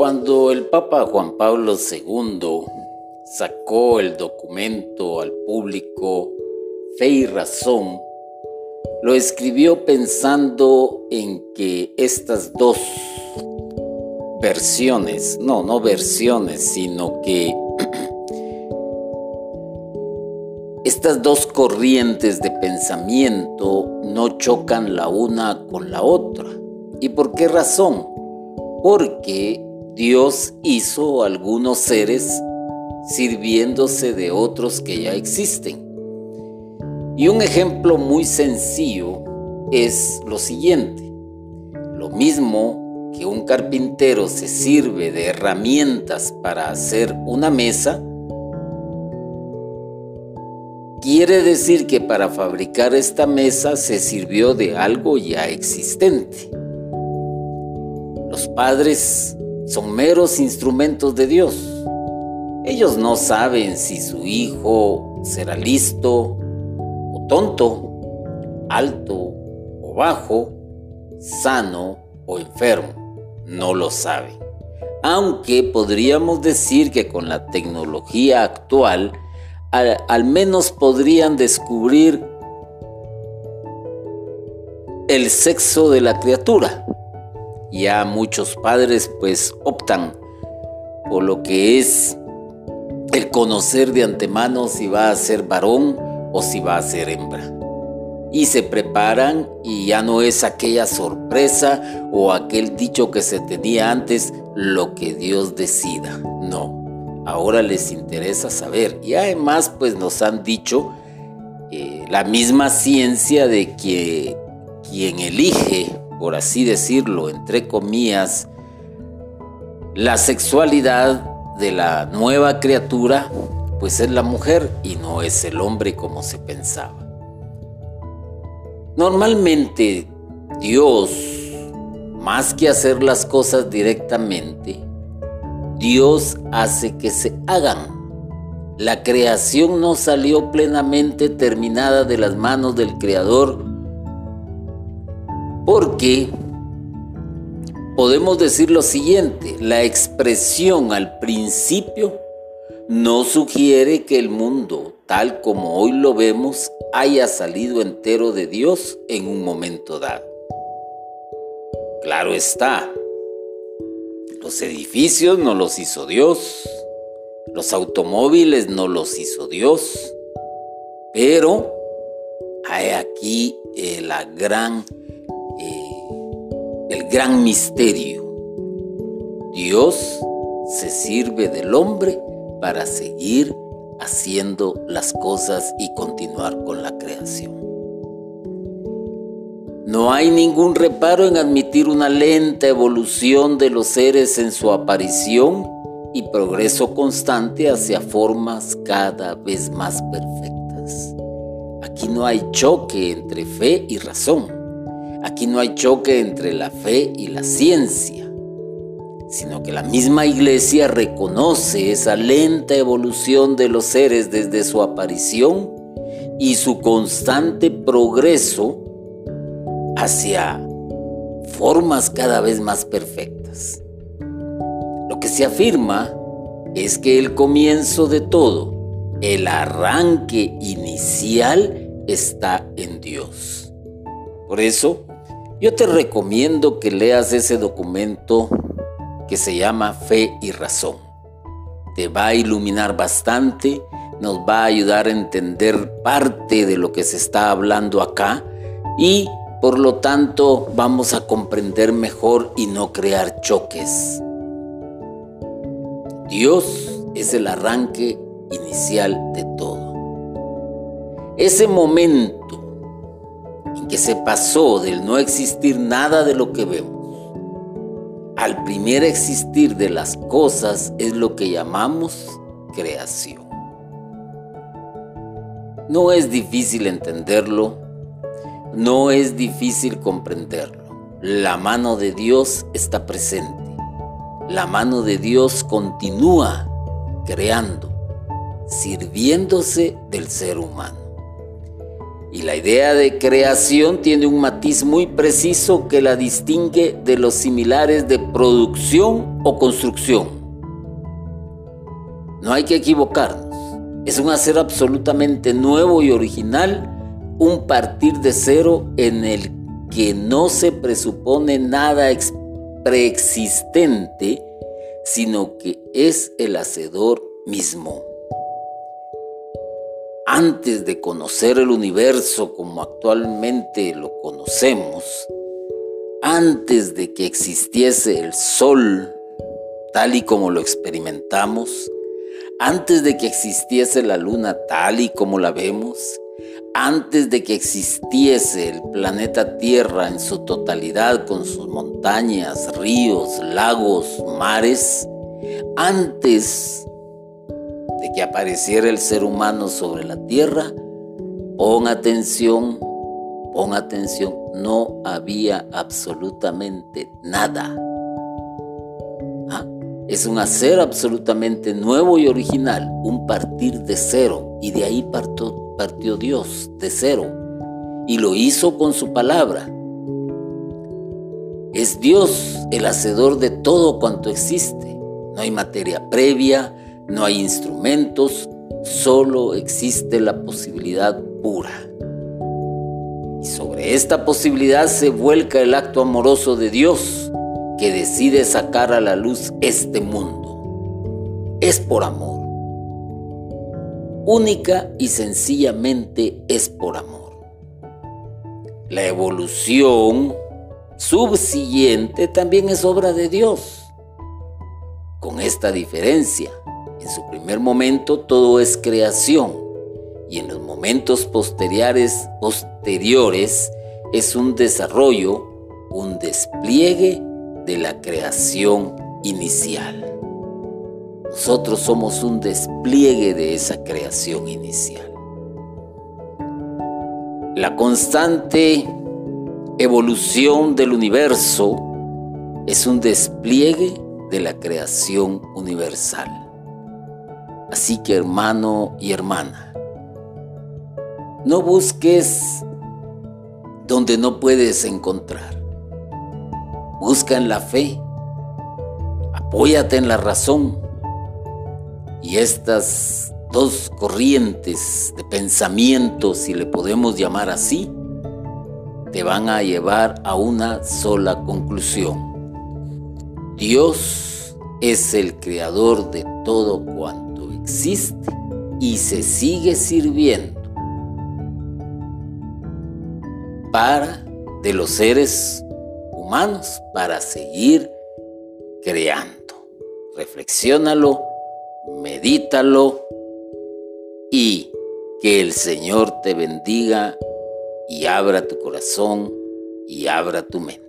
Cuando el Papa Juan Pablo II sacó el documento al público Fe y Razón, lo escribió pensando en que estas dos versiones, no, no versiones, sino que estas dos corrientes de pensamiento no chocan la una con la otra. ¿Y por qué razón? Porque Dios hizo algunos seres sirviéndose de otros que ya existen. Y un ejemplo muy sencillo es lo siguiente. Lo mismo que un carpintero se sirve de herramientas para hacer una mesa, quiere decir que para fabricar esta mesa se sirvió de algo ya existente. Los padres son meros instrumentos de Dios. Ellos no saben si su hijo será listo o tonto, alto o bajo, sano o enfermo. No lo saben. Aunque podríamos decir que con la tecnología actual, al, al menos podrían descubrir el sexo de la criatura ya muchos padres pues optan por lo que es el conocer de antemano si va a ser varón o si va a ser hembra. Y se preparan y ya no es aquella sorpresa o aquel dicho que se tenía antes, lo que Dios decida. No, ahora les interesa saber. Y además pues nos han dicho eh, la misma ciencia de que quien elige por así decirlo, entre comillas, la sexualidad de la nueva criatura, pues es la mujer y no es el hombre como se pensaba. Normalmente Dios, más que hacer las cosas directamente, Dios hace que se hagan. La creación no salió plenamente terminada de las manos del Creador porque podemos decir lo siguiente, la expresión al principio no sugiere que el mundo, tal como hoy lo vemos, haya salido entero de Dios en un momento dado. Claro está, los edificios no los hizo Dios, los automóviles no los hizo Dios, pero hay aquí eh, la gran el gran misterio. Dios se sirve del hombre para seguir haciendo las cosas y continuar con la creación. No hay ningún reparo en admitir una lenta evolución de los seres en su aparición y progreso constante hacia formas cada vez más perfectas. Aquí no hay choque entre fe y razón Aquí no hay choque entre la fe y la ciencia, sino que la misma iglesia reconoce esa lenta evolución de los seres desde su aparición y su constante progreso hacia formas cada vez más perfectas. Lo que se afirma es que el comienzo de todo, el arranque inicial, está en Dios. Por eso, yo te recomiendo que leas ese documento que se llama Fe y Razón. Te va a iluminar bastante, nos va a ayudar a entender parte de lo que se está hablando acá y por lo tanto vamos a comprender mejor y no crear choques. Dios es el arranque inicial de todo. Ese momento que se pasó del no existir nada de lo que vemos al primer existir de las cosas es lo que llamamos creación. No es difícil entenderlo, no es difícil comprenderlo. La mano de Dios está presente. La mano de Dios continúa creando, sirviéndose del ser humano. Y la idea de creación tiene un matiz muy preciso que la distingue de los similares de producción o construcción. No hay que equivocarnos. Es un hacer absolutamente nuevo y original, un partir de cero en el que no se presupone nada preexistente, sino que es el hacedor mismo. Antes de conocer el universo como actualmente lo conocemos, antes de que existiese el sol tal y como lo experimentamos, antes de que existiese la luna tal y como la vemos, antes de que existiese el planeta Tierra en su totalidad con sus montañas, ríos, lagos, mares, antes que apareciera el ser humano sobre la Tierra, pon atención, pon atención, no había absolutamente nada. Es un hacer absolutamente nuevo y original, un partir de cero. Y de ahí partió Dios, de cero. Y lo hizo con su palabra. Es Dios el hacedor de todo cuanto existe. No hay materia previa, no hay instrumentos, solo existe la posibilidad pura. Y sobre esta posibilidad se vuelca el acto amoroso de Dios que decide sacar a la luz este mundo. Es por amor. Única y sencillamente es por amor. La evolución subsiguiente también es obra de Dios. Con esta diferencia, en su primer momento todo es creación y en los momentos posteriores, posteriores es un desarrollo, un despliegue de la creación inicial. Nosotros somos un despliegue de esa creación inicial. La constante evolución del universo es un despliegue de la creación universal. Así que hermano y hermana, no busques donde no puedes encontrar. Busca en la fe, apóyate en la razón. Y estas dos corrientes de pensamiento, si le podemos llamar así, te van a llevar a una sola conclusión. Dios es el creador de todo cuanto existe y se sigue sirviendo para de los seres manos para seguir creando. Reflexiónalo, medítalo y que el Señor te bendiga y abra tu corazón y abra tu mente.